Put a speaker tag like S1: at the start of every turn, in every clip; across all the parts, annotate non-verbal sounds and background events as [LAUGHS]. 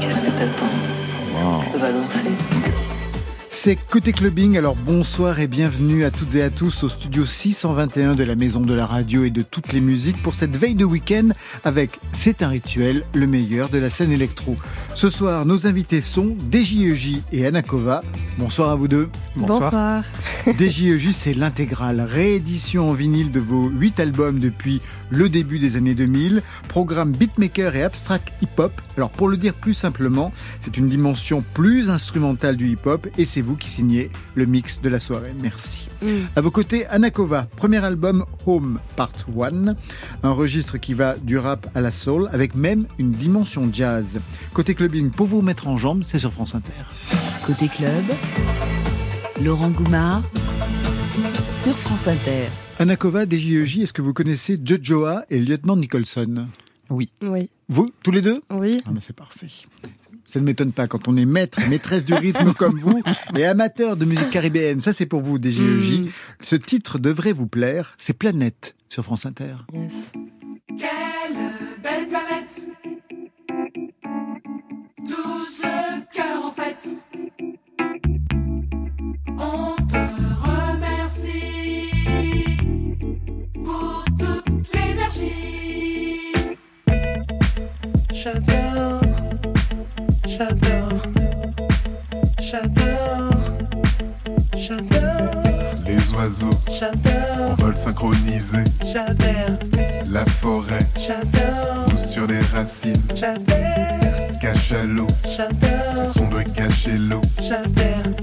S1: Qu'est-ce que t'attends? On va danser.
S2: C'est Côté Clubbing, alors bonsoir et bienvenue à toutes et à tous au studio 621 de la Maison de la Radio et de toutes les musiques pour cette veille de week-end avec C'est un rituel, le meilleur de la scène électro. Ce soir, nos invités sont DJEJ et Anakova. Bonsoir à vous deux.
S3: Bonsoir.
S2: DJEJ, c'est l'intégrale, réédition en vinyle de vos 8 albums depuis le début des années 2000, programme beatmaker et abstract hip-hop. Alors pour le dire plus simplement, c'est une dimension plus instrumentale du hip-hop et c'est vous qui signez le mix de la soirée. Merci.
S3: Mm.
S2: À vos côtés, Anakova, premier album Home Part 1, un registre qui va du rap à la soul avec même une dimension jazz. Côté clubbing, pour vous mettre en jambes, c'est sur France Inter.
S1: Côté club, Laurent Goumard sur France Inter.
S2: Anakova, DJEJ, est-ce que vous connaissez Jojoa et Lieutenant Nicholson?
S4: Oui.
S3: Oui.
S2: Vous, tous les deux?
S3: Oui.
S2: Ah, mais c'est parfait. Ça ne m'étonne pas quand on est maître, maîtresse du rythme [LAUGHS] comme vous et amateur de musique caribéenne. Ça, c'est pour vous, DJEJ.
S3: Mm.
S2: Ce titre devrait vous plaire. C'est Planète sur France Inter.
S3: Yes.
S5: Quelle belle planète Tous le cœur en fête On te remercie Pour toute l'énergie J'adore J'adore. J'adore. J'adore.
S6: Les oiseaux.
S5: J'adore.
S6: En vol synchronisé,
S5: J'adore
S6: la forêt.
S5: J'adore.
S6: Sur les racines,
S5: J'adore
S6: cachalot,
S5: J'adore.
S6: C'est son doigt cacher l'eau,
S5: J'adore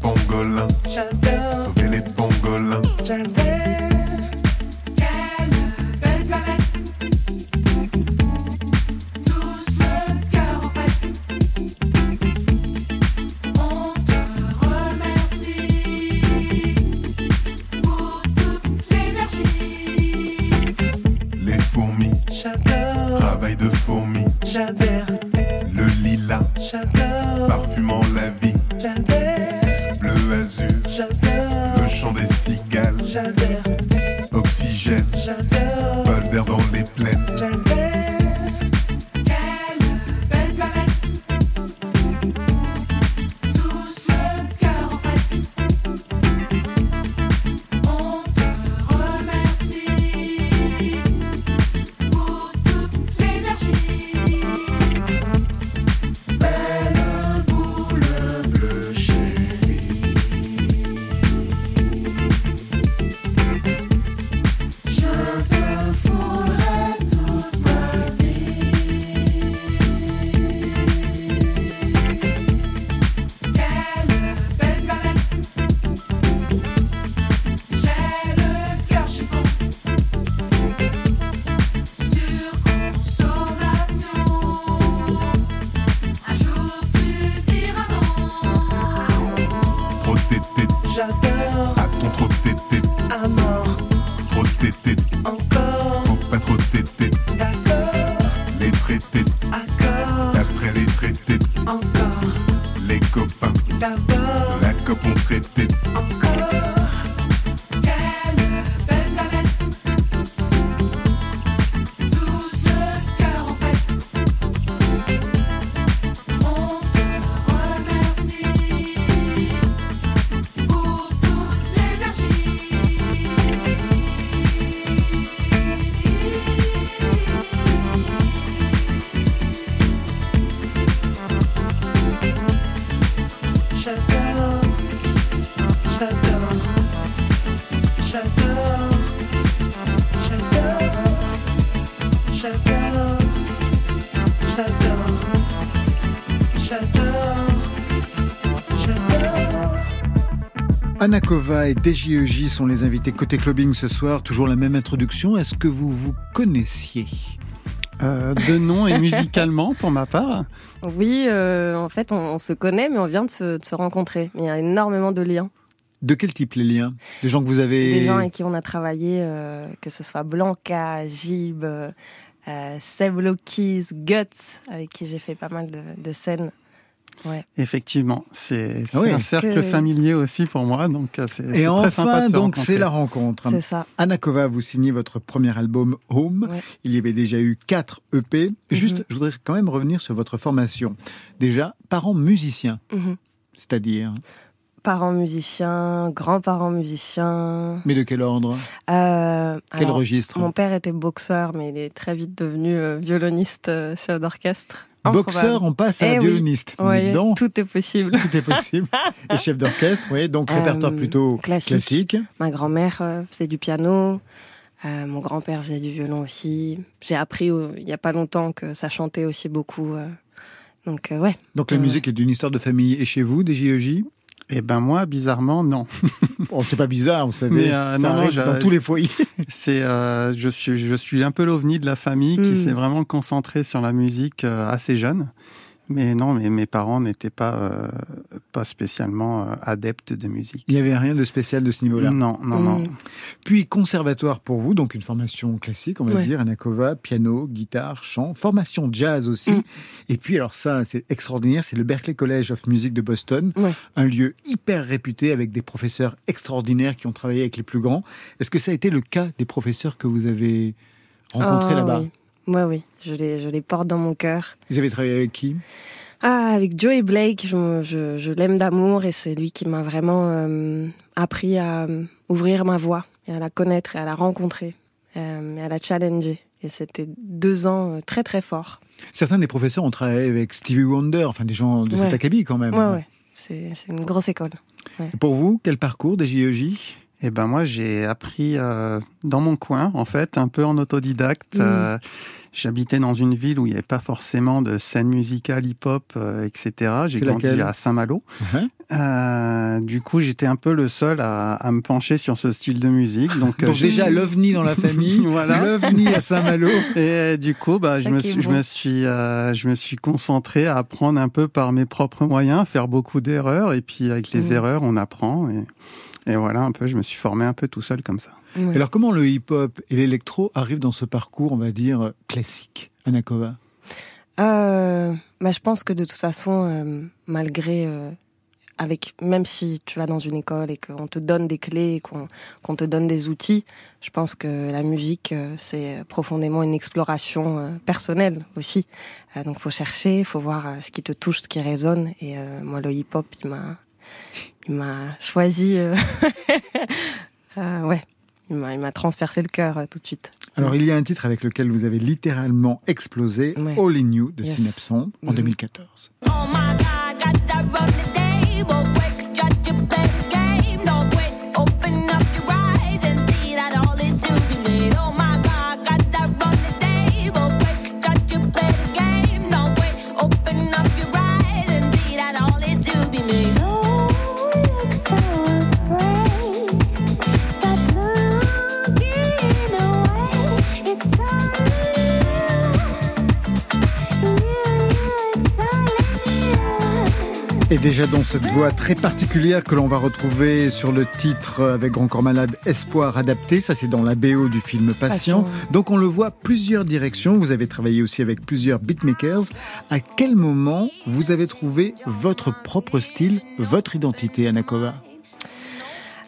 S6: pangolin,
S5: J'adore.
S6: Sauver les pangolins,
S5: J'adore
S6: tété,
S5: J'adore
S6: à ton trop tété,
S5: à mort.
S6: trop tété,
S5: Encore.
S6: faut pas trop tété,
S5: D'accord.
S6: les traités,
S5: Accord.
S6: après les traités,
S5: Encore.
S6: les copains,
S5: D'abord.
S6: la cope on traité,
S2: Anakova et DJEJ sont les invités côté clubbing ce soir. Toujours la même introduction. Est-ce que vous vous connaissiez?
S4: Euh, de nom et musicalement, pour ma part.
S3: Oui, euh, en fait, on, on se connaît, mais on vient de se, de se rencontrer. Il y a énormément de liens.
S2: De quel type les liens? Des gens que vous avez...
S3: Des gens avec qui on a travaillé, euh, que ce soit Blanca, Jib, euh, euh, Seb Lokis, Guts, avec qui j'ai fait pas mal de, de scènes. Ouais.
S4: Effectivement, c'est
S2: Ah oui.
S4: un cercle
S3: Que-
S4: familier aussi pour moi, donc euh, c'est
S2: Et
S4: très sympa
S2: enfin,
S4: de
S2: donc, c'est la rencontre.
S3: C'est ça.
S2: Anakova, vous signez votre premier album Home.
S3: Ouais.
S2: Il y avait déjà eu quatre EP. Juste,
S3: Mhm.
S2: je voudrais quand même revenir sur votre formation. Déjà, parents musiciens,
S3: Mhm.
S2: c'est-à-dire,
S3: Parents musiciens, grands-parents musiciens.
S2: mais de quel ordre?
S3: Euh,
S2: Quel
S3: alors,
S2: registre?
S3: Mon père était boxeur, mais il est très vite devenu euh, violoniste, euh, chef d'orchestre.
S2: Boxeur, on passe à
S3: Eh oui.
S2: violoniste. Donc,
S3: tout est possible.
S2: tout est possible. [LAUGHS] Et chef d'orchestre, oui, donc
S3: Euh,
S2: répertoire plutôt
S3: classique.
S2: classique.
S3: Ma grand-mère euh, faisait du piano. euh, mon grand-père faisait du violon aussi. J'ai appris euh, il y a pas longtemps que ça chantait aussi beaucoup. euh. donc euh, ouais.
S2: Donc la musique est d'une histoire de famille. Et chez vous, des JEJ
S4: Eh ben moi, bizarrement, non.
S2: Bon, [LAUGHS] c'est pas bizarre, vous savez.
S4: Mais, euh,
S2: ça
S4: non,
S2: dans tous les foyers. [LAUGHS]
S4: C'est, euh, je suis, je suis un peu l'ovni de la famille qui
S3: Mm.
S4: s'est vraiment concentré sur la musique euh, assez jeune. Mais non, mais mes parents n'étaient pas, euh, pas spécialement euh, adeptes de musique.
S2: Il n'y avait rien de spécial de ce niveau-là.
S4: Non, non, non.
S3: Mm.
S2: Puis conservatoire pour vous, donc une formation classique, on va
S3: Ouais.
S2: dire, Anakova, piano, guitare, chant, formation jazz aussi.
S3: Mm.
S2: Et puis alors ça, c'est extraordinaire, c'est le Berklee College of Music de Boston,
S3: Ouais.
S2: un lieu hyper réputé avec des professeurs extraordinaires qui ont travaillé avec les plus grands. Est-ce que ça a été le cas des professeurs que vous avez rencontrés
S3: Ah,
S2: là-bas?
S3: Oui. Ouais, oui. Je les, je les porte dans mon cœur.
S2: Vous avez travaillé avec qui?
S3: Ah, avec Joey Blake, je, je, je l'aime d'amour et c'est lui qui m'a vraiment euh, appris à euh, ouvrir ma voix et à la connaître et à la rencontrer euh, et à la challenger. Et c'était deux ans très très forts.
S2: Certains des professeurs ont travaillé avec Stevie Wonder, enfin des gens de cet
S3: Ouais.
S2: acabit quand même.
S3: Ouais, ouais. C'est une grosse école.
S2: Pour vous, quel parcours des JEJ
S4: Eh ben moi, j'ai appris euh, dans mon coin, en fait, un peu en autodidacte.
S3: Mhm.
S4: Euh, J'habitais dans une ville où il n'y avait pas forcément de scène musicale, hip-hop, euh, etc. J'ai grandi à Saint-Malo. Euh, du coup, j'étais un peu le seul à, à me pencher sur ce style de musique. [LAUGHS] Donc, euh,
S2: Donc déjà l'OVNI dans la [LAUGHS] famille,
S4: Voilà.
S2: l'OVNI à Saint-Malo.
S4: Et euh, du coup, bah, je me, suis, je
S3: bon.
S4: me suis, euh, je me suis concentré à apprendre un peu par mes propres moyens, faire beaucoup d'erreurs, et puis avec les
S3: Mhm.
S4: erreurs, on apprend. Et, et voilà, un peu, je me suis formé un peu tout seul comme ça.
S3: Ouais.
S2: Alors comment le hip-hop et l'électro arrivent dans ce parcours, on va dire, classique, Anakova?
S3: Euh, bah, je pense que de toute façon, euh, malgré, euh, avec, même si tu vas dans une école et qu'on te donne des clés, et qu'on te donne des outils, je pense que la musique, c'est profondément une exploration personnelle aussi. Donc, faut chercher, faut voir ce qui te touche, ce qui résonne. Et moi, le hip-hop, il m'a, il m'a choisi. [LAUGHS] ouais, il m'a, il m'a transpercé le cœur euh, tout de suite.
S2: Alors il y a un titre avec lequel vous avez littéralement explosé,
S3: Ouais.
S2: All in You de
S3: Yes.
S2: Synapson en
S3: Mhm.
S2: 2014.
S7: Oh my God,
S2: Et déjà dans cette voix très particulière que l'on va retrouver sur le titre avec Grand Corps Malade, Espoir adapté, ça c'est dans la BO du film Patient.
S3: Patient.
S2: Donc on le voit plusieurs directions, vous avez travaillé aussi avec plusieurs beatmakers. À quel moment vous avez trouvé votre propre style, votre identité, Anakova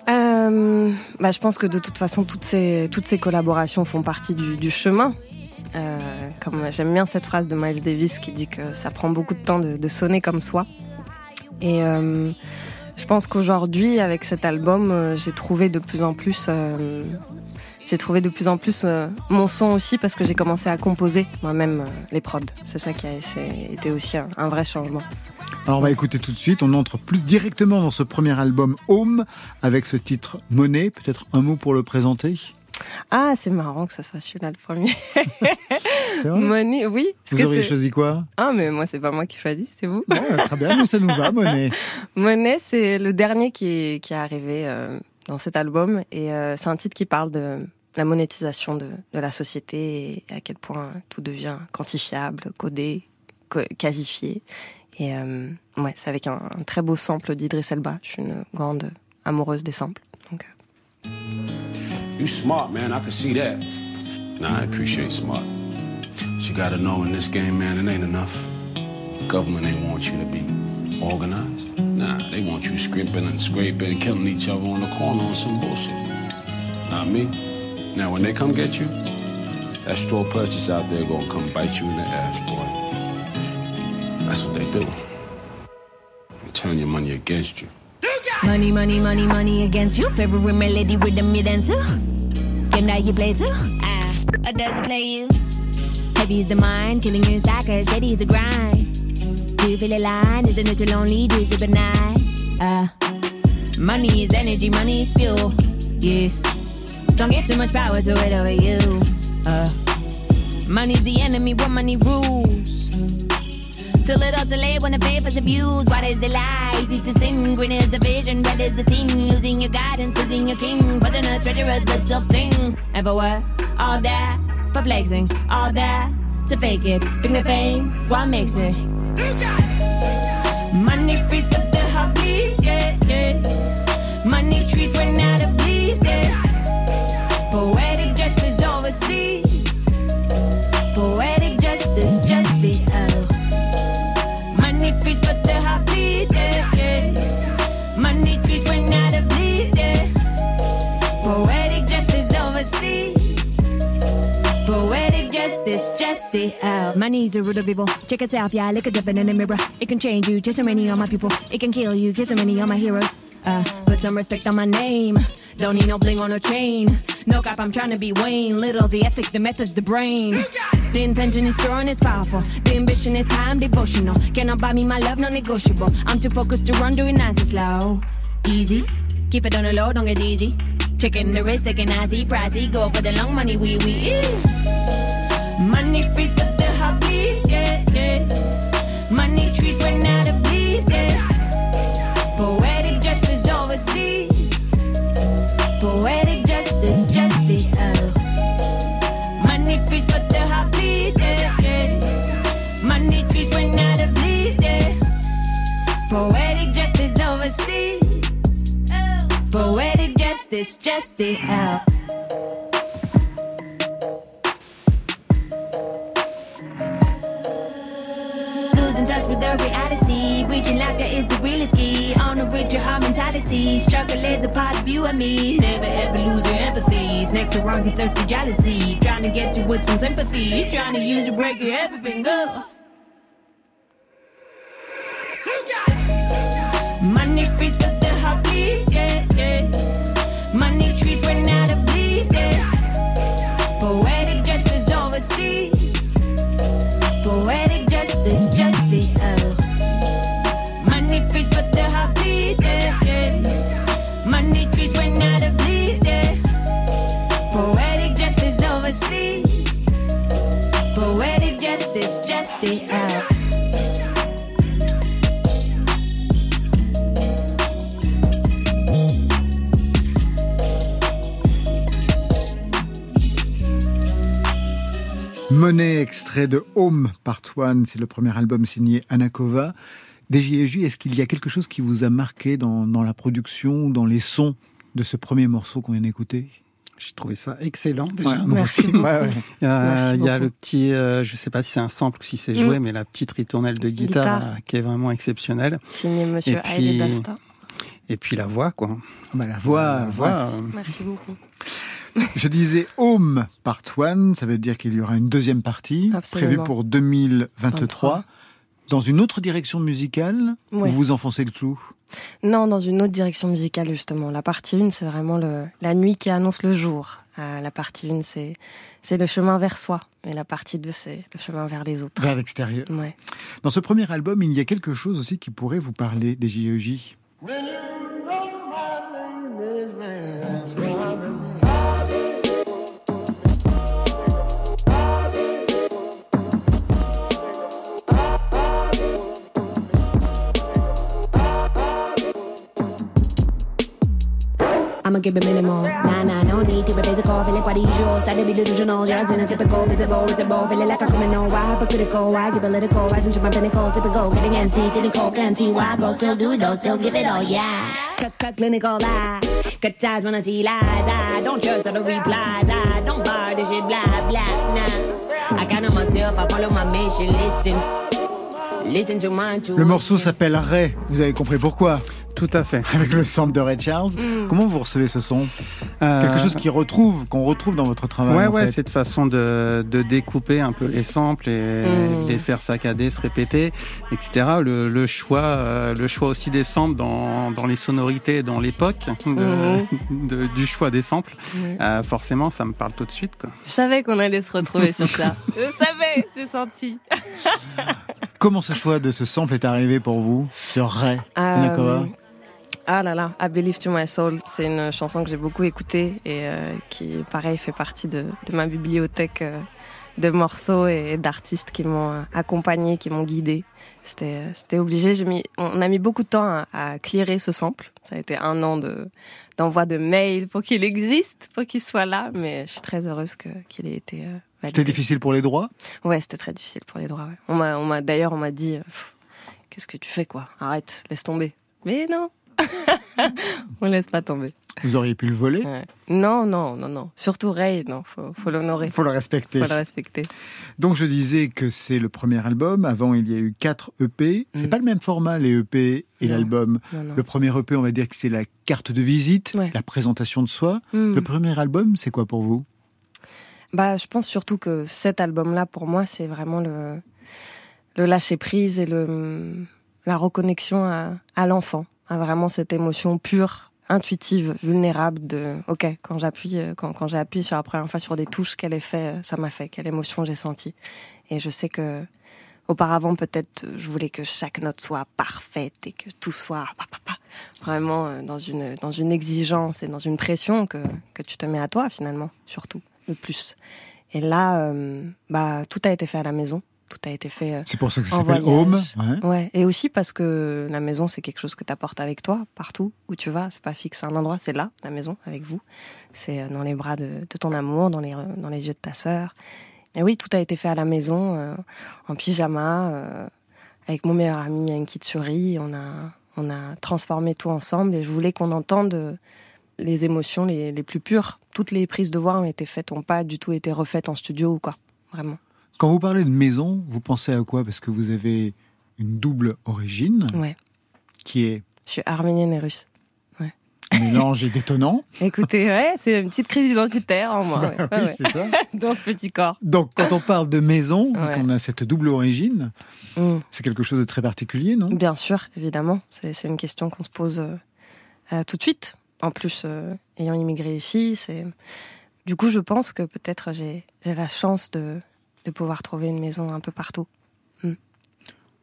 S3: Euh, bah, je pense que de toute façon, toutes ces, toutes ces collaborations font partie du, du chemin. Euh, comme j'aime bien cette phrase de Miles Davis qui dit que ça prend beaucoup de temps de, de sonner comme soi. Et euh, je pense qu'aujourd'hui, avec cet album, euh, j'ai trouvé de plus en plus, euh, j'ai trouvé de plus en plus mon son aussi parce que j'ai commencé à composer moi-même les prods. C'est ça qui a été aussi un, vrai changement.
S2: Alors on va écouter tout de suite, on entre plus directement dans ce premier album Home avec ce titre Monnaie, peut-être un mot pour le présenter?
S3: Ah, c'est marrant que ce soit celui-là le premier.
S2: C'est vrai
S3: Money, oui. parce
S2: Vous
S3: que
S2: auriez choisi quoi?
S3: Ah, mais moi, c'est pas moi qui choisis, c'est vous.
S2: Bon, Très bien, nous ça nous va, Monnaie. [LAUGHS]
S3: Money, c'est le dernier qui est, qui est arrivé euh, dans cet album. Et euh, c'est un titre qui parle de la monétisation de, de la société et à quel point tout devient quantifiable, codé, co- casifié. Et euh, ouais, c'est avec un, un très beau sample d'Idriss Elba. Je suis une grande amoureuse des samples. Donc,
S8: You smart, man. I can see that. Nah, I appreciate smart. But you gotta know in this game, man, it ain't enough. Government ain't want you to be Organized? Nah, they want you scrimping and scraping, killing each other on the corner on some bullshit. Not me. Now, when they come get you, that straw purchase out there gonna come bite you in the ass, boy. That's what they do. They turn your money against you.
S7: Money, money, money, money against you. Favorite melody with you dance to. Can I you play too? Ah, or does play you? Heavy is the mind, killing you cause shady is the grind. Do you feel aligned? Isn't it too lonely? Do you sleep at night? Uh, money is energy, money is fuel. Yeah. Don't give too much power to it over you. Uh, money's the enemy, what money rules. Too little too late when the paper's abused. What is the lie? Easy to sin. Green is the vision, red is the scene. Losing your guidance, losing your king. But then a treacherous little thing. And for what? All that for flexing. All that to fake it. Think the fame is what makes it. Money justice, justice, oh. Money's the root of evil. Check yourself, yeah, look at the in the mirror. It can change you, just so many of my people. It can kill you, kiss so many of my heroes. Uh, put some respect on my name. Don't need no bling on a chain. No cap, I'm trying to be Wayne. Little, the ethic, the method, the brain. The intention is and it's powerful. The ambition is high, I'm devotional. Cannot buy me my love, non negotiable. I'm too focused to run, doing nice and slow. Easy, keep it on the low, don't get easy. Checking the risk, taking easy, pricey. Go for the long money, we, we, Money frees, but the heart bleeds, yeah, yeah. Money trees run out of leaves, yeah. Poetic justice overseas. Poetic justice, justice, oh. Money frees, but the heart bleeds, yeah, yeah. Money trees run out of leaves, yeah. Poetic justice overseas. Poetic justice, justice, oh. losing Reaching laughter the realest key. On a richer high mentality. Struggle is a part of you and me. Never ever lose your empathy. Next to wrong, you thirsty jealousy. Trying to get you with some sympathy. Trying to use to break your everything up. Money frees, but the heart bleeds, yeah, yeah. Money trees run out of leaves, yeah. Poetic justice overseas. Poetic oh.
S2: Monnaie, extrait de Home Part One, c'est le premier album signé Anakova. DJJ, est-ce qu'il y a quelque chose qui vous a marqué dans, dans la production, dans les sons de ce premier morceau qu'on vient d'écouter?
S4: J'ai trouvé ça excellent. Déjà.
S2: Ouais, moi
S3: Merci
S2: aussi. [LAUGHS]
S3: beaucoup.
S2: Ouais, ouais.
S4: Euh,
S3: Merci
S4: Il y a le petit, euh, je sais pas si c'est un sample ou si c'est joué,
S3: Mm.
S4: mais la petite ritournelle de guitare,
S3: Guitare.
S4: euh, qui est vraiment exceptionnelle.
S3: Signé Monsieur
S4: Et puis-
S3: Basta.
S4: Et puis la voix, quoi.
S2: Bah, la voix,
S4: la voix. euh,
S3: Merci beaucoup.
S2: Je disais Home Part One, ça veut dire qu'il y aura une deuxième partie
S3: Absolument.
S2: prévue pour 2023.
S3: 23.
S2: Dans une autre direction musicale,
S3: Ouais.
S2: ou vous enfoncez le clou?
S3: Non, dans une autre direction musicale, justement. La partie 1, c'est vraiment le, la nuit qui annonce le jour. Euh, la partie 1, c'est, c'est le chemin vers soi. Et la partie 2, c'est le chemin vers les autres.
S2: vers l'extérieur.
S3: Ouais.
S2: Dans ce premier album, il y a quelque chose aussi qui pourrait vous parler des JEJ.
S7: I'ma give it minimal. Nah, nah, no need to be physical. Feeling quite usual. Start to be delusional. Yours in a typical, visible, visible. Feeling like a criminal. Why hypocritical? Why give a little cold? Rising to my pinnacle. Typical. Getting antsy. Cold. Can't see why. Go still do it. Still give it all. Yeah. Cut, cut, clinical. I cut ties when I see lies. I don't trust all the replies. I don't buy this shit. Blah, blah, nah. I count on myself. I follow my mission. Listen.
S9: Listen to my
S2: Le morceau s'appelle Ray. Vous avez compris pourquoi?
S4: Tout à fait.
S2: Avec le sample de Ray Charles.
S3: Mm.
S2: Comment vous recevez ce son
S4: Euh,
S2: Quelque chose qui retrouve, qu'on retrouve dans votre travail.
S4: Ouais,
S2: en
S4: ouais,
S2: fait.
S4: cette façon de, de découper un peu les samples et
S3: Mm.
S4: de les faire saccader, se répéter, etc. Le, le choix, euh, le choix aussi des samples dans, dans les sonorités, dans l'époque de- [LAUGHS] de- du choix des samples. Euh, forcément, ça me parle tout de suite. Quoi.
S3: Je savais qu'on allait se retrouver sur ça. [LAUGHS] Je savais, j'ai senti.
S2: Comment ce choix de ce sample est arrivé pour vous sur Ray Nakova
S3: Euh, ah là là, I Believe to My Soul, c'est une chanson que j'ai beaucoup écoutée et euh, qui, pareil, fait partie de, de ma bibliothèque euh, de morceaux et d'artistes qui m'ont euh, accompagné, qui m'ont guidé. C'était, obligé. Mis, on a mis beaucoup de temps à, à clearer ce sample. Ça a été un an de, d'envoi de mails pour qu'il existe, pour qu'il soit là. Mais je suis très heureuse qu'il ait été euh.
S2: C'était difficile pour les droits?
S3: Ouais, c'était très difficile pour les droits. ouais. On m'a, on m'a d'ailleurs, on m'a dit, qu'est-ce que tu fais quoi? Arrête, laisse tomber. Mais non, [LAUGHS] on laisse pas tomber.
S2: Vous auriez pu le voler
S3: Ouais. Non, non, non, non. Surtout Ray, non, faut, faut l'honorer,
S2: faut le respecter.
S3: faut le respecter.
S2: Donc je disais que c'est le premier album. Avant, il y a eu quatre EP. C'est
S3: Mm.
S2: pas le même format, les EP et l'album. Le premier EP, on va dire que c'est la carte de visite,
S3: Ouais.
S2: la présentation de soi.
S3: Hmm.
S2: Le premier album, c'est quoi pour vous?
S3: Bah, je pense surtout que cet album-là, pour moi, c'est vraiment le, le lâcher prise et le, la reconnexion à, à l'enfant, à vraiment cette émotion pure, intuitive, vulnérable de, ok, quand j'appuie, euh, quand, quand j'ai appuyé sur la première fois sur des touches, quel effet euh, ça m'a fait, quelle émotion j'ai senti. Et je sais que, auparavant, peut-être, euh, je voulais que chaque note soit parfaite et que tout soit vraiment dans une, dans une exigence et dans une pression que, que tu te mets à toi, finalement, surtout le plus. Et là, bah, tout a été fait à la maison. Tout a été fait. euh,
S2: C'est pour ça que ça s'appelle. Home. ouais.
S3: ouais. Et aussi parce que la maison, c'est quelque chose que tu apportes avec toi, partout où tu vas. C'est pas fixe à un endroit, c'est là, la maison, avec vous. C'est euh, dans les bras de, de ton amour, dans les, euh, dans les yeux de ta sœur. Et oui, tout a été fait à la maison, euh, en pyjama, euh, avec mon meilleur ami Enki Tsuri. On a, on a transformé tout ensemble et je voulais qu'on entende les émotions les, les plus pures. Toutes les prises de voix ont été faites, n'ont pas du tout été refaites en studio ou quoi. Vraiment.
S2: Quand vous parlez de maison, vous pensez à quoi? Parce que vous avez une double origine
S3: Ouais.
S2: qui est
S3: Je suis arménienne et russe.
S2: mélange et détonnant. [LAUGHS]
S3: Écoutez, ouais, c'est une petite crise identitaire en moi. ouais.
S2: Oui,
S3: Ouais, ouais.
S2: c'est ça. [LAUGHS]
S3: Dans ce petit corps.
S2: Donc, quand on parle de maison,
S3: Ouais.
S2: quand on a cette double origine,
S3: Mm.
S2: c'est quelque chose de très particulier, non?
S3: Bien sûr, évidemment. C'est une question qu'on se pose euh, euh, tout de suite. En plus, euh, ayant immigré ici, c'est. Du coup, je pense que peut-être j'ai la chance de, de pouvoir trouver une maison un peu partout.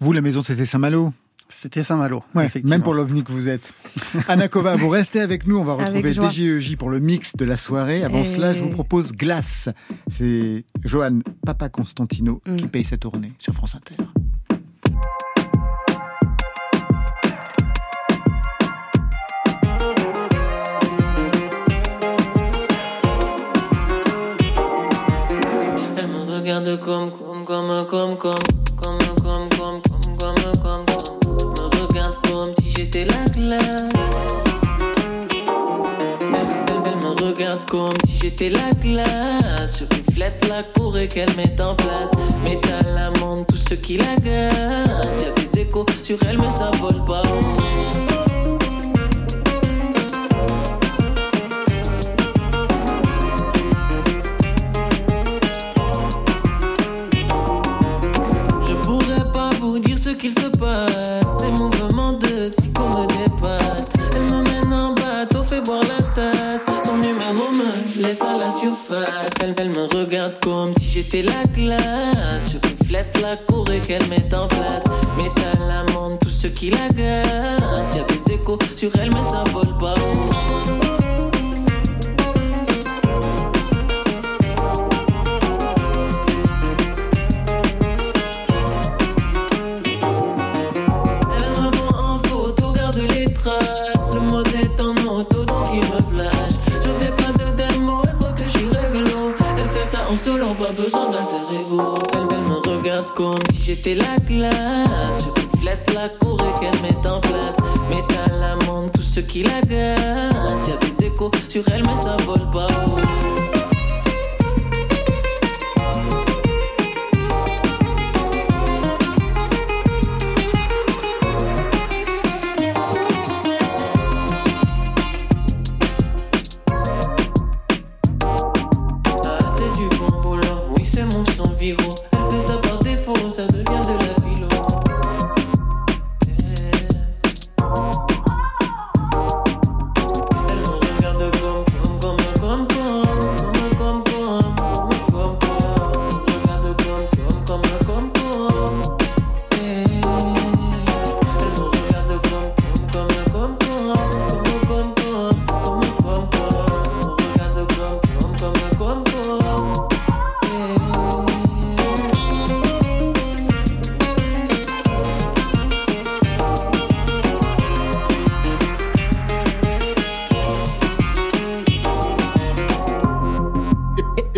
S2: Vous, la maison, c'était Saint-Malo
S4: C'était Saint-Malo.
S2: Ouais,
S4: effectivement.
S2: même pour l'OVNI que vous êtes. [LAUGHS] Anakova, vous restez avec nous. On va retrouver. DJEJ pour le mix de la soirée. Avant
S3: Et-
S2: cela, je vous propose Glace. C'est Johan Papa Constantino
S3: Mm.
S2: qui paye sa tournée sur France Inter.
S10: Regarde comme, comme, comme, comme, comme, comme, comme, comme, comme, comme, comme, comme. Me regarde comme si j'étais la glace. Elle, me regarde comme si j'étais la glace. Je reflète la cour et qu'elle met en place. Métal, amande, tout ce qui la gaze. Y'a des échos sur elle, mais ça vole pas haut. Qu'il se passe. Ces mouvements de psycho me dépassent. Elle m'emmène en bateau, fait boire la tasse. Son numéro me laisse à la surface. Elle, me regarde comme si j'étais la glace. Je reflète la cour et qu'elle met en place. Métal, amande, tout ce qui la gaze. Y'a des échos sur elle, mais ça vole pas haut. En solo, pas besoin d'alter ego. Elle, elle me regarde comme si j'étais la glace. Je reflète la cour et qu'elle met en place. Métal, amande, tout ce qui la gaze. Y'a des échos sur elle, mais ça vole pas haut.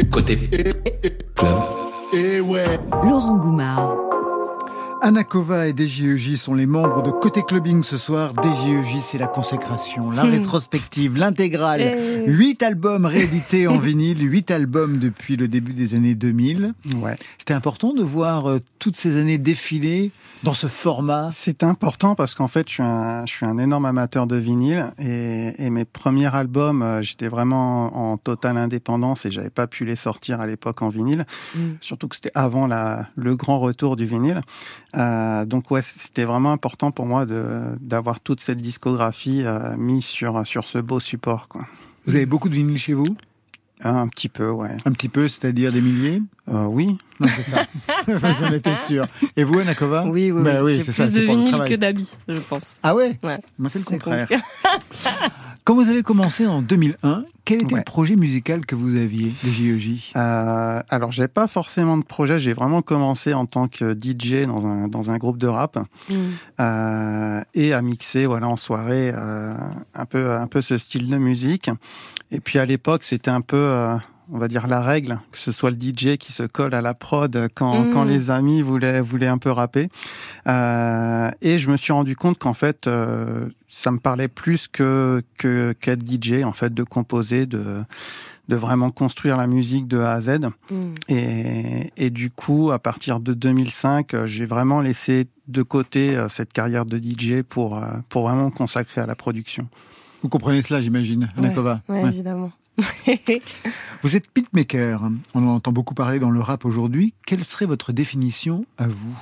S9: Côté
S2: Anakova et DJEJ sont les membres de Côté Clubbing ce soir. DJEJ, c'est la consécration, la rétrospective, l'intégrale.
S3: Eh.
S2: Huit albums réédités en vinyle, huit albums depuis le début des années 2000.
S4: Ouais.
S2: C'était important de voir euh, toutes ces années défiler dans ce format.
S4: C'est important parce qu'en fait, je suis un, je suis un énorme amateur de vinyle et, et mes premiers albums, euh, j'étais vraiment en totale indépendance et j'avais pas pu les sortir à l'époque en vinyle.
S3: Mm.
S4: Surtout que c'était avant la, le grand retour du vinyle. Euh, donc ouais, c'était vraiment important pour moi d'avoir toute cette discographie euh, mise sur sur ce beau support.
S2: Vous avez beaucoup de vinyles chez vous?
S4: Un petit peu, ouais.
S2: Un petit peu, c'est-à-dire des milliers?
S4: Euh, oui.
S2: Non, c'est ça. [LAUGHS] [LAUGHS] J'en étais sûr. Et vous, Anakova?
S3: Oui, oui,
S2: Bah
S3: oui. J'ai
S2: c'est ça,
S3: plus
S2: c'est
S3: de vinyle que d'habits, je pense.
S2: Ah ouais?
S3: Ouais.
S2: Moi, c'est le
S3: C'est
S2: contraire. [LAUGHS] Quand vous avez commencé en 2001, quel était
S4: Ouais.
S2: le projet musical que vous aviez, des JEJ
S4: Euh, alors, j'ai pas forcément de projet. J'ai vraiment commencé en tant que DJ dans un dans un groupe de rap
S3: Mm.
S4: euh, et à mixer, voilà, en soirée, euh, un peu un peu ce style de musique. Et puis à l'époque, c'était un peu euh, on va dire la règle, que ce soit le DJ qui se colle à la prod quand,
S3: Mm.
S4: quand les amis voulaient, voulaient un peu rapper. Euh, et je me suis rendu compte qu'en fait, euh, ça me parlait plus que qu'être DJ, en fait, de composer, de de vraiment construire la musique de A à Z.
S3: Mm.
S4: Et, et du coup, à partir de 2005, euh, j'ai vraiment laissé de côté cette carrière de DJ pour, pour vraiment me consacrer à la production.
S2: Vous comprenez cela, j'imagine, Anakova
S3: Ouais,
S2: Ouais.
S3: évidemment. [LAUGHS] [LAUGHS]
S2: Vous êtes beatmaker. On en entend beaucoup parler dans le rap aujourd'hui. Quelle serait votre définition à vous?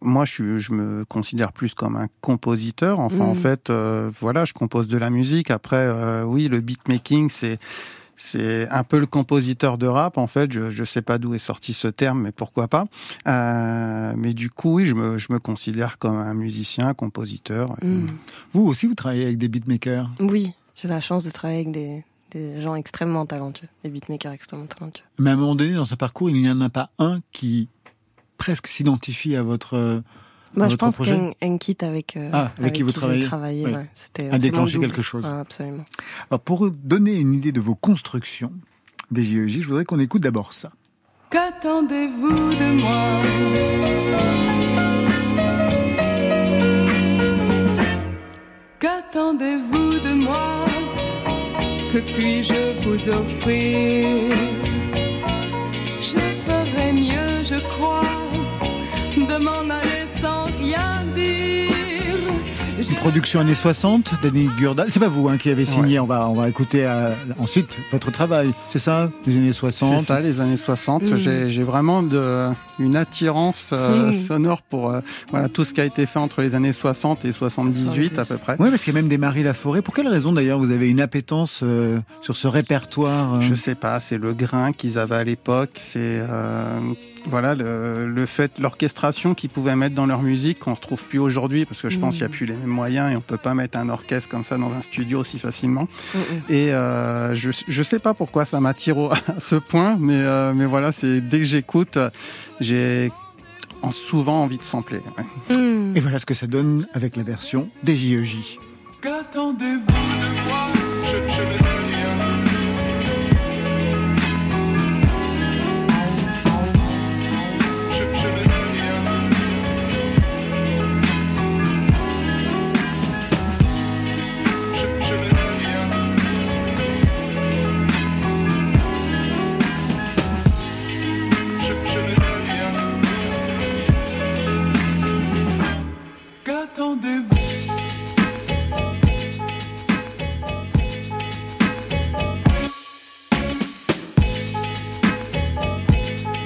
S4: Moi, je, suis- je me considère plus comme un compositeur. Enfin,
S3: Mm.
S4: en fait, euh, voilà, je compose de la musique. Après, euh, oui, le beatmaking, c'est c'est un peu le compositeur de rap. En fait, je je sais pas d'où est sorti ce terme, mais pourquoi pas. Euh, mais du coup, oui, je me je me considère comme un musicien, compositeur.
S3: Mm.
S2: Vous aussi, vous travaillez avec des beatmakers?
S3: Oui, j'ai la chance de travailler avec des, des gens extrêmement talentueux, des beatmakers extrêmement talentueux.
S2: Mais à un moment donné, dans ce parcours, il n'y en a pas un qui presque s'identifie à votre...
S3: Moi, je pense
S2: projet
S3: qu'Enkit avec, euh,
S2: Ah, avec qui vous
S3: j'ai
S2: travaillez.
S3: travaillé,
S2: Oui.
S3: ouais, c'était
S2: A déclenché quelque chose.
S3: Ouais, absolument.
S2: Alors, pour donner une idée de vos constructions des JEJ, je voudrais qu'on écoute d'abord ça.
S11: Qu'attendez-vous de moi? Qu'attendez-vous de moi? Que puis-je vous offrir? Je ferais mieux, je crois, de m'en aller
S2: Une production années 60, Danny Gurdal. C'est pas vous hein, qui avez signé, on, va, on va écouter euh, ensuite votre travail. C'est ça Les années 60
S4: C'est ça, les années 60.
S3: Mm.
S4: J'ai vraiment de, une attirance euh,
S3: Mm.
S4: sonore pour euh, voilà tout ce qui a été fait entre les années 60 et 78 à peu près.
S2: Oui, parce qu'il y a même des Marie Laforêt. Pour quelle raison d'ailleurs vous avez une appétence sur ce répertoire
S4: Je sais pas, c'est le grain qu'ils avaient à l'époque, c'est voilà le, le fait, l'orchestration qu'ils pouvaient mettre dans leur musique qu'on retrouve plus aujourd'hui parce que je pense
S3: Mm.
S4: qu'il n'y a plus les mêmes moyens et on peut pas mettre un orchestre comme ça dans un studio aussi facilement.
S3: Mm, mm.
S4: Et euh, je je sais pas pourquoi ça m'attire au- [LAUGHS] à ce point, mais euh, mais voilà, c'est dès que j'écoute, j'ai en souvent envie de sampler. ouais.
S3: Mm.
S2: Et voilà ce que ça donne avec la version des E JEJ.
S11: Qu'attendez-vous de moi? Je, je ne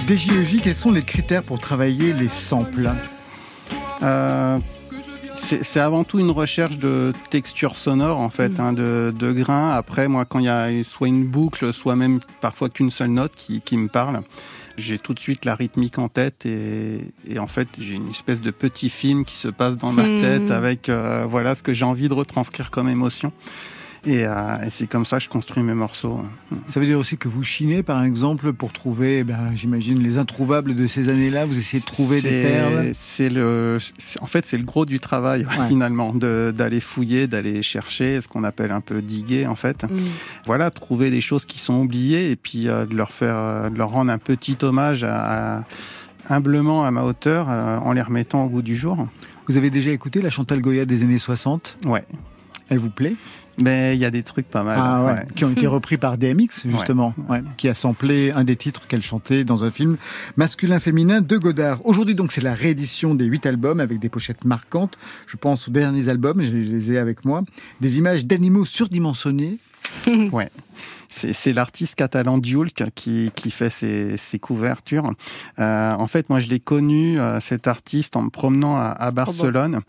S2: Des JEJ, quels sont les critères pour travailler les samples?
S4: Euh, c'est avant tout une recherche de texture sonore en fait, hein, de, de grain. Après, moi, quand il y a soit une boucle, soit même parfois qu'une seule note qui me parle, j'ai tout de suite la rythmique en tête et, et en fait j'ai une espèce de petit film qui se passe dans ma
S3: Hmm.
S4: tête avec euh, voilà ce que j'ai envie de retranscrire comme émotion. Et, euh, et c'est comme ça que je construis mes morceaux.
S2: Ça veut dire aussi que vous chinez, par exemple, pour trouver, eh ben, j'imagine, les introuvables de ces années-là. Vous essayez de trouver des perles.
S4: C'est le, en fait, c'est le gros du travail
S2: Ouais.
S4: finalement, de- d'aller fouiller, d'aller chercher, ce qu'on appelle un peu diguer en fait.
S3: Mm.
S4: Voilà, trouver des choses qui sont oubliées et puis euh, de leur faire, euh, de leur rendre un petit hommage à, à- humblement à ma hauteur euh, en les remettant au goût du jour.
S2: Vous avez déjà écouté la Chantal Goya des années 60
S4: Ouais.
S2: Elle vous plaît?
S4: Mais il y a des trucs pas mal.
S2: Ah ouais,
S4: ouais.
S2: Qui ont été repris par DMX, [LAUGHS] justement, ouais, qui a samplé un des titres qu'elle chantait dans un film masculin-féminin de Godard. Aujourd'hui, donc, c'est la réédition des huit albums avec des pochettes marquantes. Je pense aux derniers albums, je les ai avec moi. Des images d'animaux surdimensionnés. [LAUGHS]
S4: Ouais. C'est l'artiste catalan Diulc qui, qui fait ses, ses couvertures. Euh, en fait, moi, je l'ai connu, euh, cet artiste, en me promenant à, à Barcelone.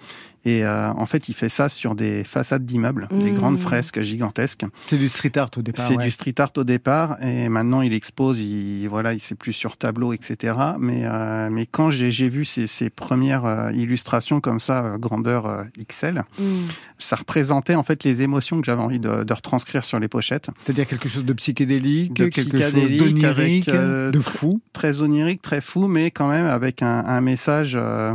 S4: Et euh, en fait, il fait ça sur des façades d'immeubles, des
S3: Mmh.
S4: grandes fresques gigantesques.
S2: C'est du street art au départ.
S4: C'est
S2: ouais.
S4: du street art au départ, et maintenant il expose, il voilà, il c'est plus sur tableau, etc. Mais euh, mais quand j'ai j'ai vu ces, ces premières euh, illustrations comme ça, euh, grandeur euh, XL,
S3: Mm.
S4: ça représentait en fait les émotions que j'avais envie de, de retranscrire sur les pochettes.
S2: C'est-à-dire quelque chose de psychédélique,
S4: De
S2: quelque chose
S4: psychédélique,
S2: d'onirique,
S4: avec, euh,
S2: de fou,
S4: Très onirique, très fou, mais quand même avec un, un message, euh,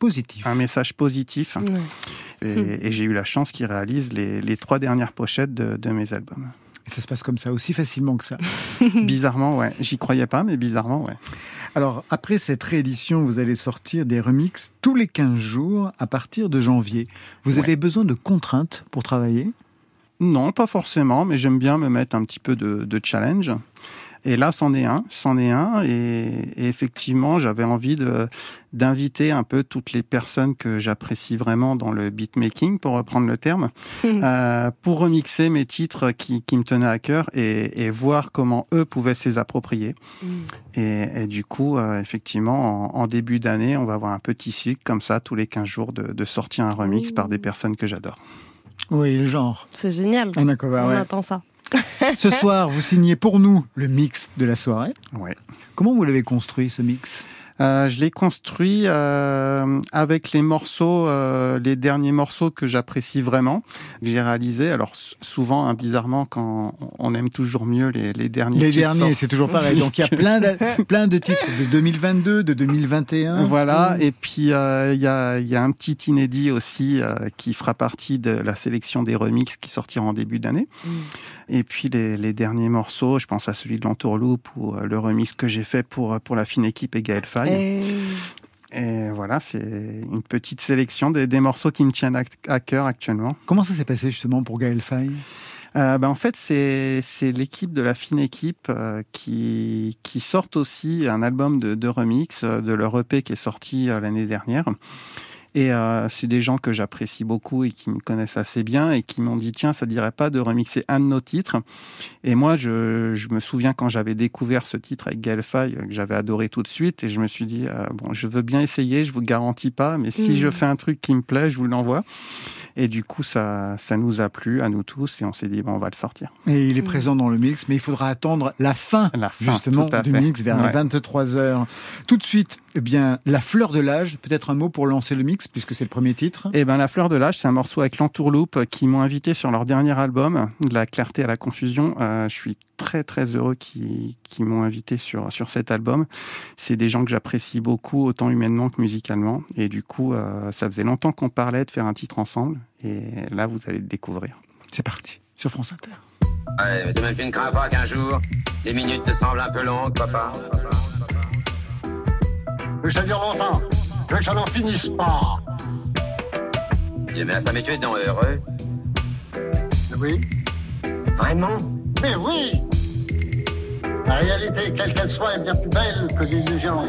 S2: positif.
S4: un message positif.
S3: Ouais.
S4: Et, et j'ai eu la chance qu'il réalise les, les trois dernières pochettes de, de mes albums.
S2: Et ça se passe comme ça, aussi facilement que ça. [LAUGHS]
S4: bizarrement, ouais. J'y croyais pas, mais bizarrement, ouais.
S2: Alors, après cette réédition, vous allez sortir des remixes tous les 15 jours à partir de janvier. Vous
S4: Ouais.
S2: avez besoin de contraintes pour travailler?
S4: Non, pas forcément, mais j'aime bien me mettre un petit peu de, de challenge. Et là, c'en est un, c'en est un. Et, et effectivement, j'avais envie de d'inviter un peu toutes les personnes que j'apprécie vraiment dans le beatmaking, pour reprendre le terme, [LAUGHS] euh, pour remixer mes titres qui, qui me tenaient à cœur et, et voir comment eux pouvaient se les approprier.
S3: Mm.
S4: Et, et du coup, euh, effectivement, en, en début d'année, on va avoir un petit cycle comme ça, tous les 15 jours, de, de sortir un remix par des personnes que j'adore.
S2: Oui, le genre.
S3: C'est génial.
S2: On a quoi, bah
S3: On
S2: ouais.
S3: attend ça.
S2: Ce soir, vous signez pour nous le mix de la soirée.
S4: Ouais.
S2: Comment vous l'avez construit, ce mix?
S4: Je l'ai construit euh, avec les morceaux, euh, les derniers morceaux que j'apprécie vraiment, que j'ai réalisés. Alors souvent, hein, bizarrement, quand on aime toujours mieux les, les derniers.
S2: Les
S4: titres
S2: derniers, c'est toujours pareil. Donc, il y a plein de, [LAUGHS] plein de titres de 2022, de 2021.
S4: Voilà,
S2: Mm.
S4: et puis euh, il y, a, y a un petit inédit aussi euh, qui fera partie de la sélection des remixes qui sortira en début d'année.
S3: Mm.
S4: Et puis les, les derniers morceaux, je pense à celui de l'entourloupe ou euh, le remix que j'ai fait pour, pour la fine équipe et Gaël Faye.
S3: Et...
S4: Et voilà, c'est une petite sélection des, des morceaux qui me tiennent à, à cœur actuellement.
S2: Comment ça s'est passé justement pour Gaël Faye?
S4: Euh, ben, en fait, c'est l'équipe de la fine équipe euh, qui, qui sortent aussi un album de, de remix euh, de leur EP qui est sorti euh, l'année dernière. Et euh, c'est des gens que j'apprécie beaucoup et qui me connaissent assez bien et qui m'ont dit tiens, ça dirait pas de remixer un de nos titres? Et moi, je, je me souviens quand j'avais découvert ce titre avec Gaël Faye, euh, que j'avais adoré tout de suite, et je me suis dit euh, bon, je veux bien essayer, je vous garantis pas, mais si
S3: Mm.
S4: je fais un truc qui me plaît, je vous l'envoie. Et du coup, ça, ça nous a plu à nous tous et on s'est dit, bon, on va le sortir.
S2: Et il est
S3: Mm.
S2: présent dans le mix, mais il faudra attendre la fin,
S4: La fin,
S2: justement, du
S4: fait.
S2: mix vers les
S4: Ouais.
S2: 23 heures. Tout de suite, eh bien, La fleur de l'âge, peut-être un mot pour lancer le mix, puisque c'est le premier titre.
S4: Et ben, La Fleur de l'âge, c'est un morceau avec l'entourloupe qui m'ont invité sur leur dernier album, de la clarté à la confusion. Euh, je suis très, très heureux qu'ils qu'ils m'ont invité sur, sur cet album. C'est des gens que j'apprécie beaucoup, autant humainement que musicalement. Et du coup, euh, ça faisait longtemps qu'on parlait de faire un titre ensemble. Et là, vous allez le découvrir.
S2: C'est parti, sur France Inter.
S12: Ouais, mais tu me ne crains pas qu'un jour, les minutes te semblent un peu longues, papa.
S13: Que ça dure longtemps. Je veux que ça n'en finisse pas.
S12: Dieu mais tu es donc heureux.
S13: Oui.
S12: Vraiment?
S13: Mais oui La réalité, quelle qu'elle soit, est bien plus belle que l'illusion.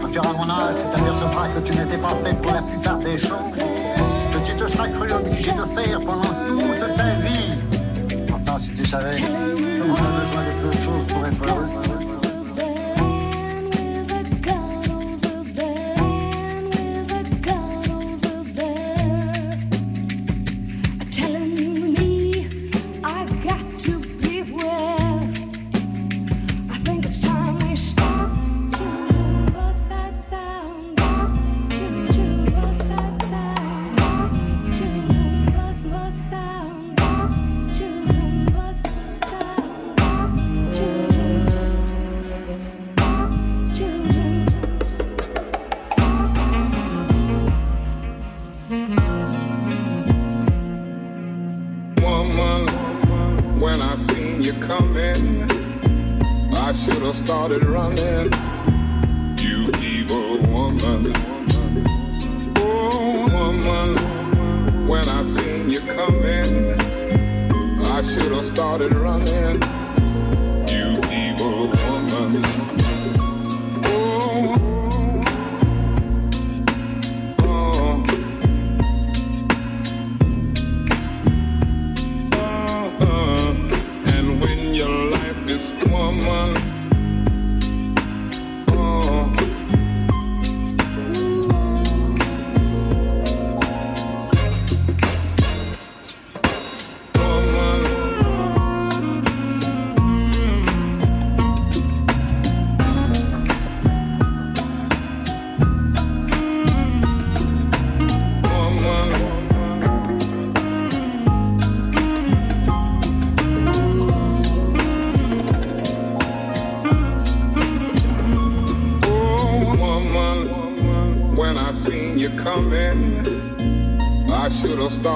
S14: Quand tu rendras, tu t'apercevras que tu n'étais pas fait pour la plupart des choses que tu te seras cru obligé de faire pendant toute ta vie. Enfin, si tu savais, on a besoin de peu de choses pour être heureux.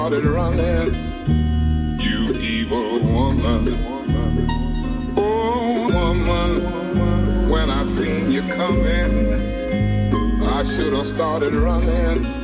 S13: started running. You evil woman. Oh, woman, when I seen you coming, I should have started running.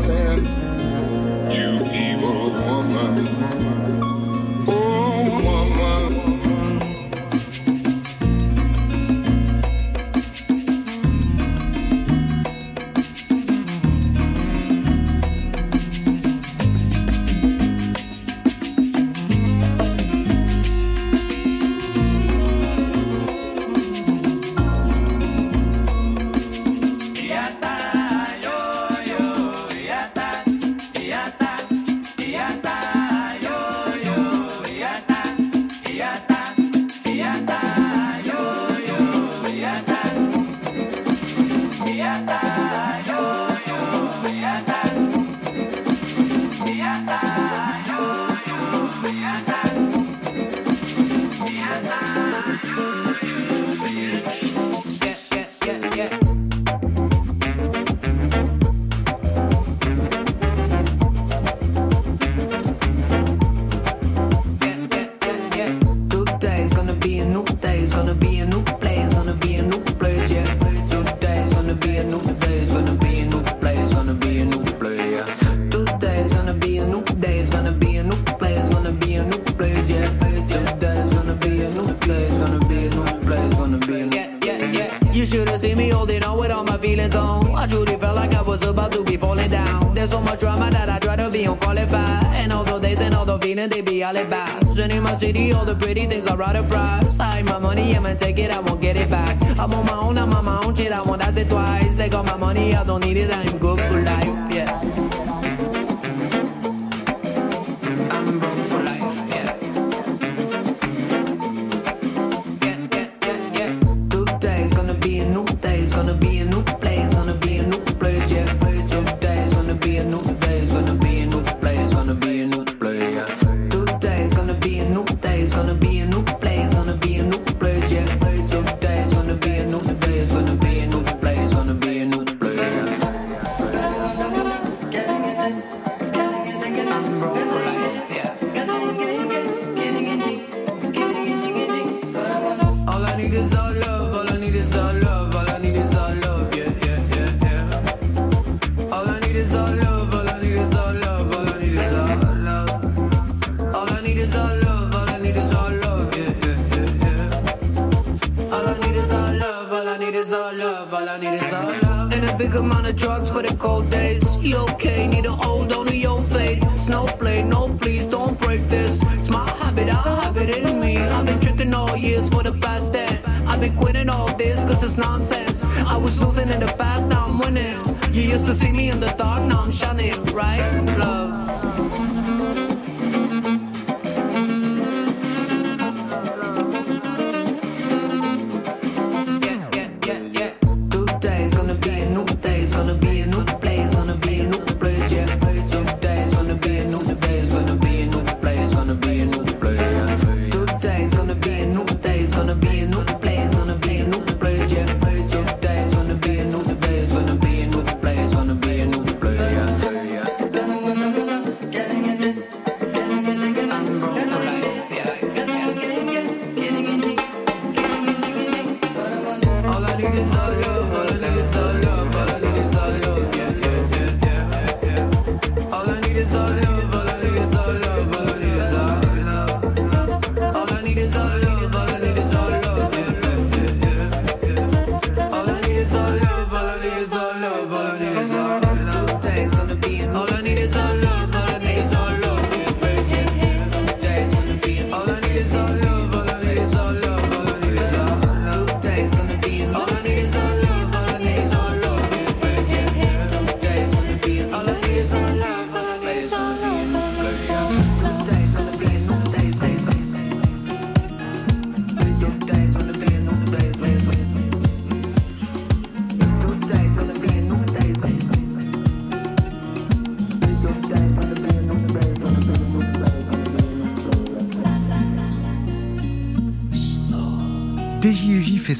S13: Running. You evil woman. Oh,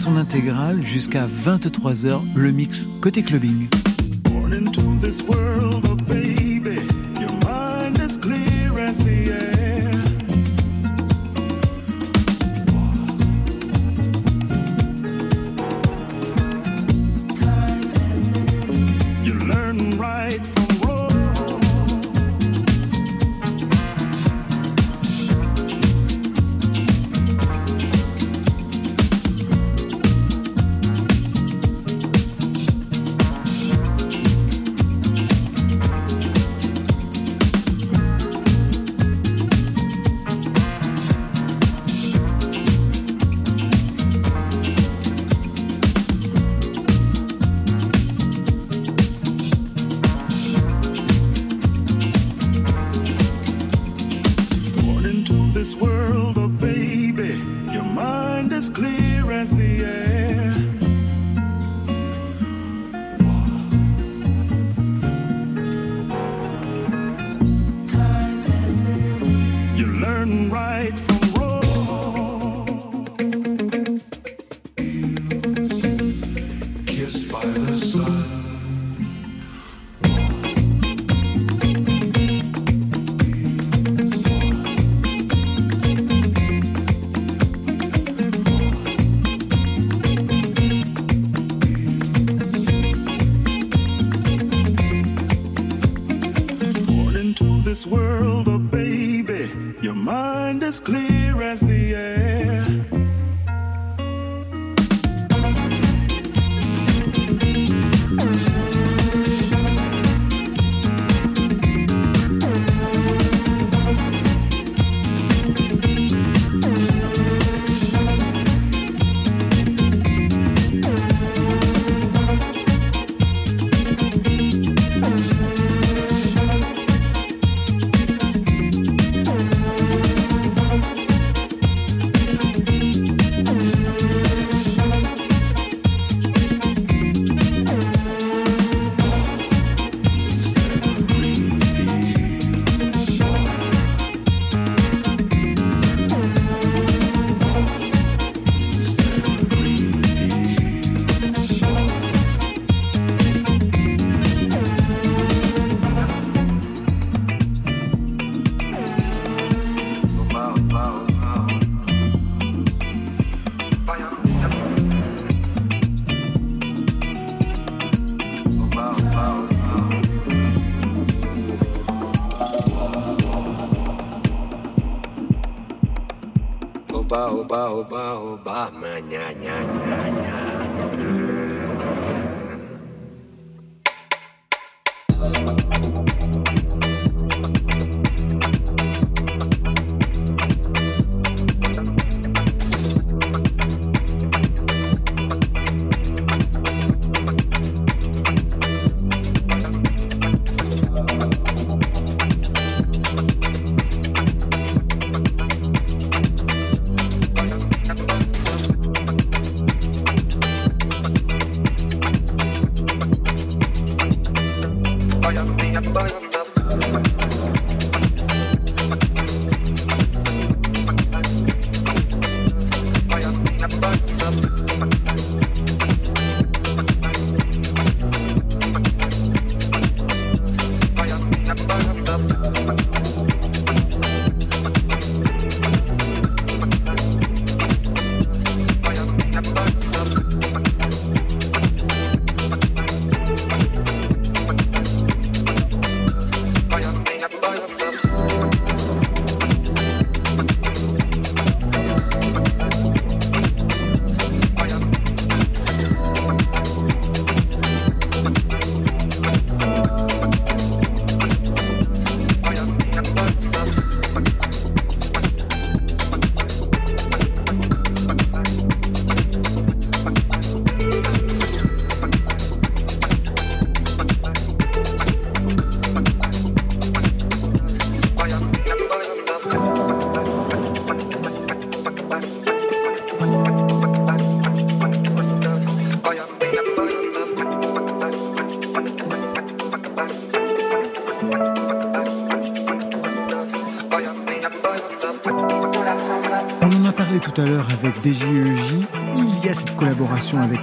S15: son intégrale jusqu'à 23h, le mix côté clubbing.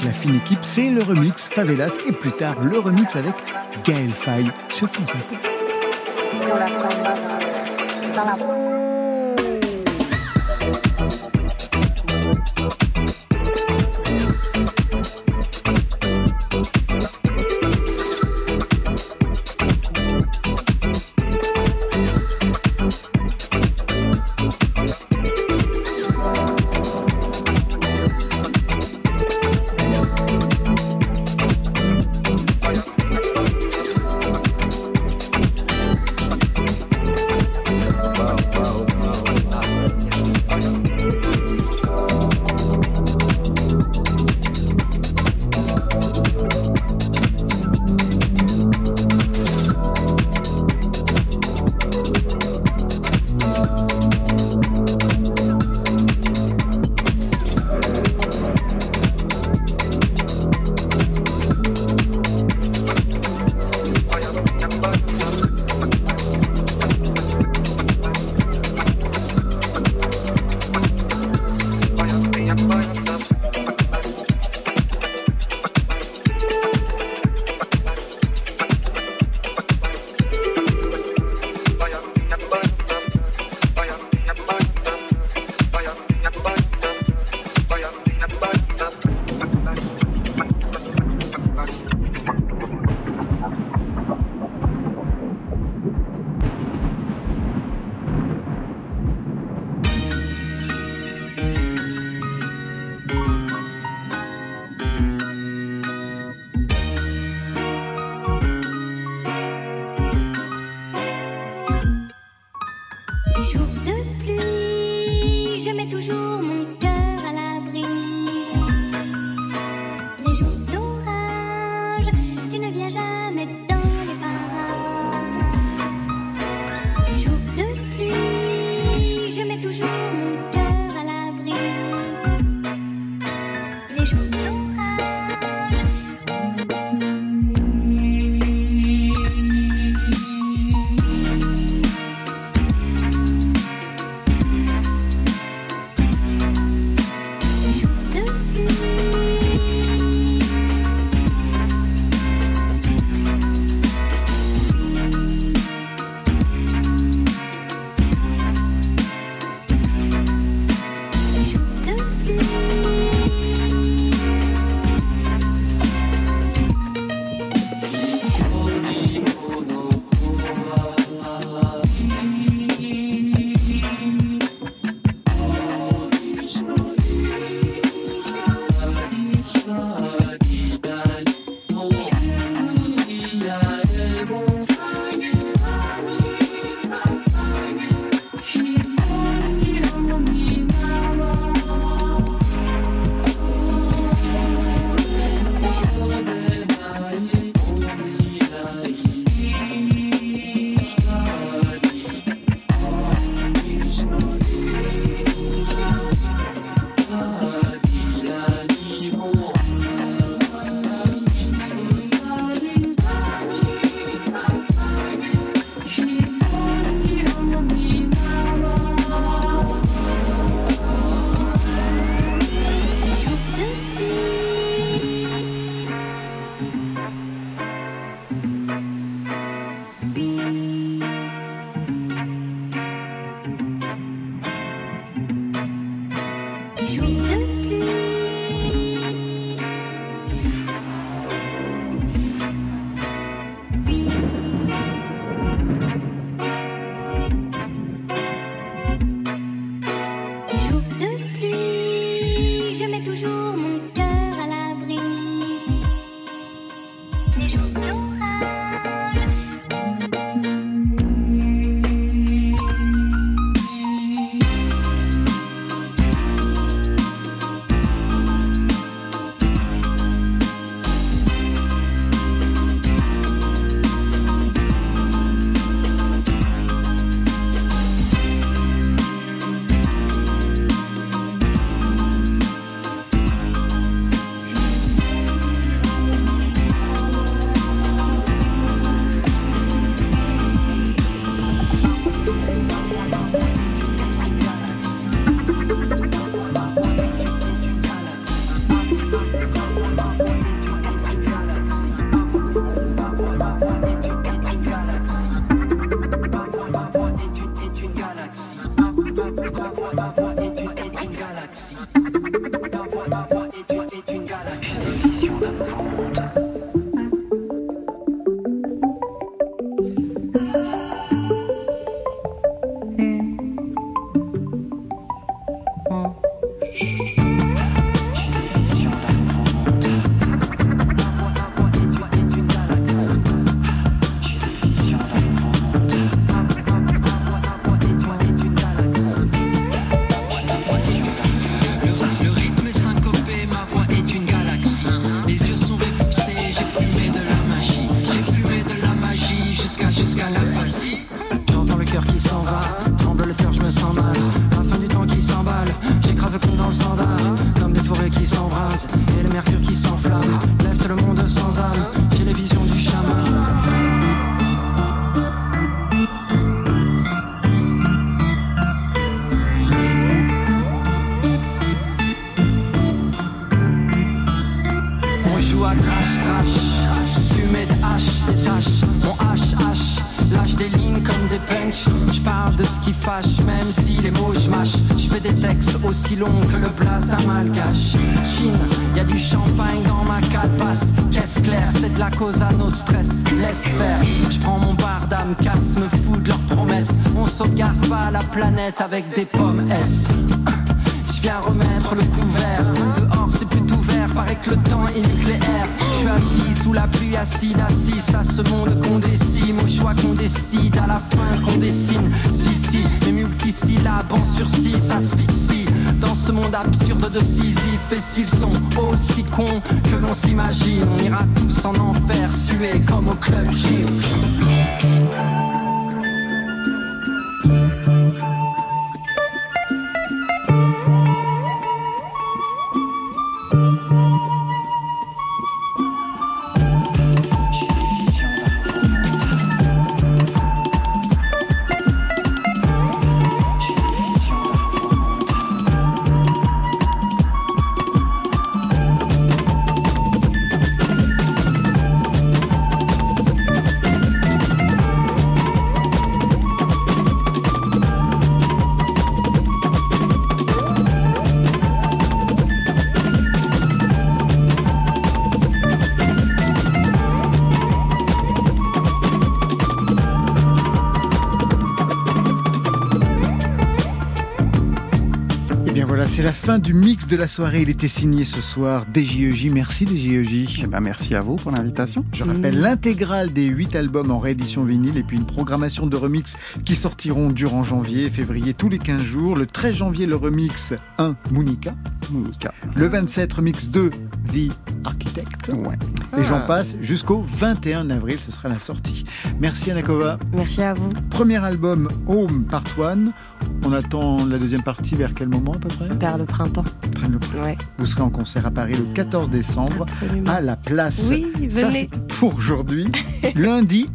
S16: la fine équipe, c'est le remix Favelas et plus tard le remix avec Gaël Faye sur France
S17: you do. La fin du temps qui s'emballe, j'écrase le con dans
S18: le sandal. Comme des forêts qui s'embrasent et le mercure qui s'enflamme. Laisse le monde sans âme, qui fâche, même si les mots je mâche. Je fais des textes aussi longs que le blaze d'un malgache. Chine, y a du champagne dans ma calebasse. Caisse claire, c'est de la cause à nos stress. Laisse faire, je prends mon bar d'âme, casse, me fous de leurs promesses. On sauvegarde pas la planète avec des pommes S. Je viens remettre le couvert. Dehors c'est plutôt vert, paraît que le temps est nucléaire. Je suis assis sous la pluie acide, assise à ce monde qu'on décime. Au choix qu'on décide, à la fin qu'on dessine. Si, si, mes multisyllabes en sursis s'asphyxient. Dans ce monde absurde de Sisyphe, et s'ils sont aussi cons que l'on s'imagine, on ira tous en enfer, suer comme au club gym.
S2: La fin du mix de la soirée. Il était signé ce soir DJEJ. Merci DJEJ.
S4: Eh ben, merci à vous pour l'invitation.
S2: Je rappelle l'intégrale des 8 albums en réédition vinyle et puis une programmation de remix qui sortiront durant janvier et février tous les 15 jours. Le 13 janvier, le remix 1, Monica.
S4: Monica.
S2: Le 27, remix 2, The Architect.
S4: Ouais.
S2: Et j'en
S3: Ah.
S2: passe jusqu'au 21 avril, ce sera la sortie. Merci Anakova.
S3: Merci à vous.
S2: Premier album Home Part 1. On attend la deuxième partie vers quel moment à peu près?
S3: Vers le printemps.
S2: Très le printemps.
S3: Ouais.
S2: Vous serez en concert à Paris le 14 décembre
S3: Absolument.
S2: à la place.
S3: Oui,
S2: Ça, c'est pour aujourd'hui. [LAUGHS] Lundi,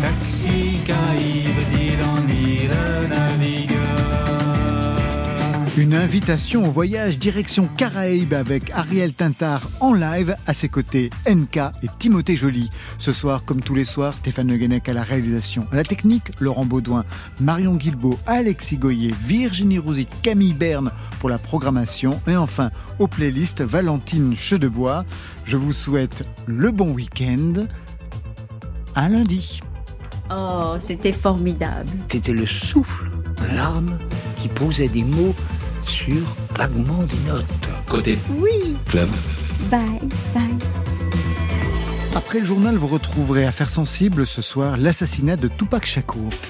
S19: Taxi Caraïbe, d'île en île navigueur.
S2: Une invitation au voyage direction Caraïbes avec Ariel Tintard en live à ses côtés, NK et Timothée Joly. Ce soir, comme tous les soirs, Stéphane Le Guenec à la réalisation. À la technique, Laurent Baudouin, Marion Guilbeault, Alexis Goyer, Virginie Rouzy, Camille Berne pour la programmation. Et enfin, aux playlists, Valentine Chedebois. Je vous souhaite le bon week-end. À lundi.
S14: Oh, c'était formidable.
S20: C'était le souffle de l'arme qui posait des mots sur vaguement des notes.
S9: Côté
S14: Oui.
S9: club.
S14: Bye, bye.
S2: Après le journal, vous retrouverez Affaires sensibles ce soir l'assassinat de Tupac Shakur.